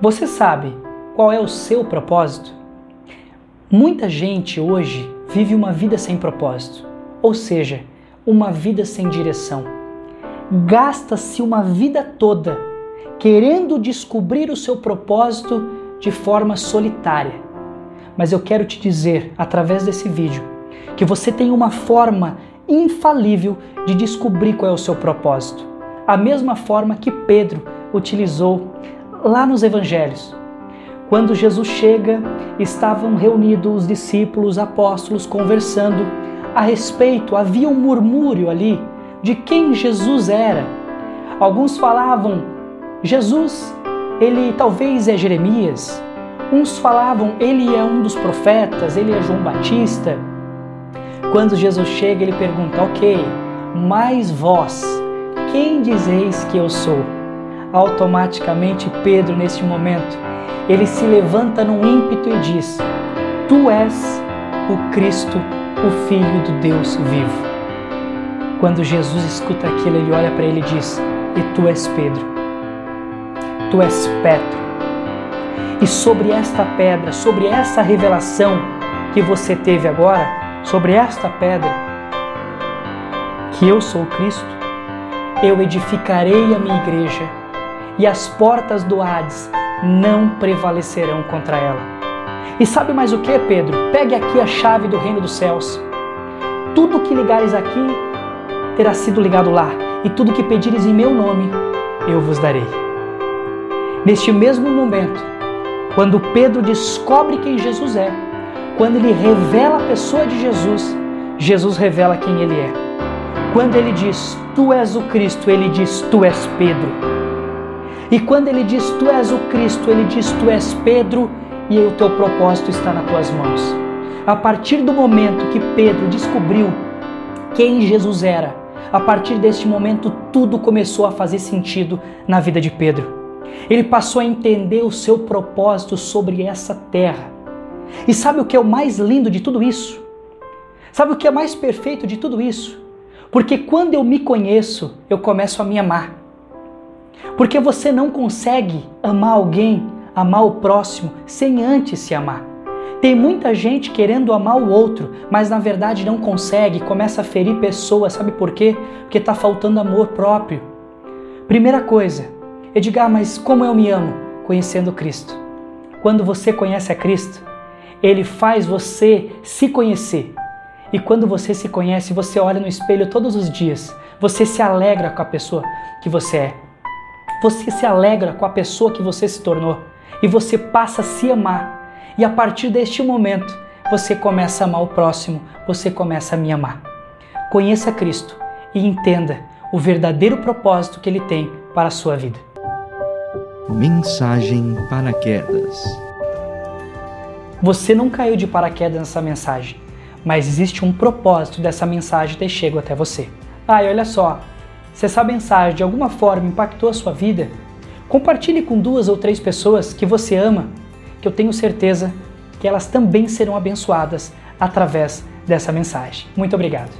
Você sabe qual é o seu propósito? Muita gente hoje vive uma vida sem propósito, ou seja, uma vida sem direção. Gasta-se uma vida toda querendo descobrir o seu propósito de forma solitária. Mas eu quero te dizer, através desse vídeo, que você tem uma forma infalível de descobrir qual é o seu propósito. A mesma forma que Pedro utilizou lá nos evangelhos. Quando Jesus chega, estavam reunidos os discípulos, os apóstolos conversando a respeito, havia um murmúrio ali de quem Jesus era. Alguns falavam: Jesus, ele talvez é Jeremias. Uns falavam: ele é um dos profetas, ele é João Batista. Quando Jesus chega, ele pergunta: Ok, mas vós, quem dizeis que eu sou? Automaticamente, Pedro, neste momento, ele se levanta num ímpeto e diz: Tu és o Cristo, o Filho do Deus vivo. Quando Jesus escuta aquilo, ele olha para ele e diz: E tu és Pedro, tu és Petro. E sobre esta pedra, sobre essa revelação que você teve agora, sobre esta pedra, que eu sou Cristo, eu edificarei a minha igreja e as portas do Hades não prevalecerão contra ela. E sabe mais o que, Pedro? Pegue aqui a chave do reino dos céus. Tudo que ligares aqui terá sido ligado lá, e tudo que pedires em meu nome, eu vos darei. Neste mesmo momento, quando Pedro descobre quem Jesus é, quando ele revela a pessoa de Jesus, Jesus revela quem ele é. Quando ele diz, Tu és o Cristo, ele diz, Tu és Pedro. E quando ele diz, Tu és o Cristo, ele diz, Tu és Pedro, e o teu propósito está nas tuas mãos. A partir do momento que Pedro descobriu quem Jesus era, a partir deste momento tudo começou a fazer sentido na vida de Pedro. Ele passou a entender o seu propósito sobre essa terra. E sabe o que é o mais lindo de tudo isso? Sabe o que é mais perfeito de tudo isso? Porque quando eu me conheço, eu começo a me amar. Porque você não consegue amar alguém, amar o próximo, sem antes se amar. Tem muita gente querendo amar o outro, mas na verdade não consegue, começa a ferir pessoas, sabe por quê? Porque está faltando amor próprio. Primeira coisa, Edgar, mas como eu me amo? Conhecendo Cristo. Quando você conhece a Cristo, ele faz você se conhecer. E quando você se conhece, você olha no espelho todos os dias. Você se alegra com a pessoa que você é. Você se alegra com a pessoa que você se tornou. E você passa a se amar. E a partir deste momento, você começa a amar o próximo, você começa a me amar. Conheça Cristo e entenda o verdadeiro propósito que Ele tem para a sua vida. Mensagem para quedas. Você não caiu de paraquedas nessa mensagem, mas existe um propósito dessa mensagem ter chegado até você. Ah, e olha só, se essa mensagem de alguma forma impactou a sua vida, compartilhe com duas ou três pessoas que você ama, que eu tenho certeza que elas também serão abençoadas através dessa mensagem. Muito obrigado.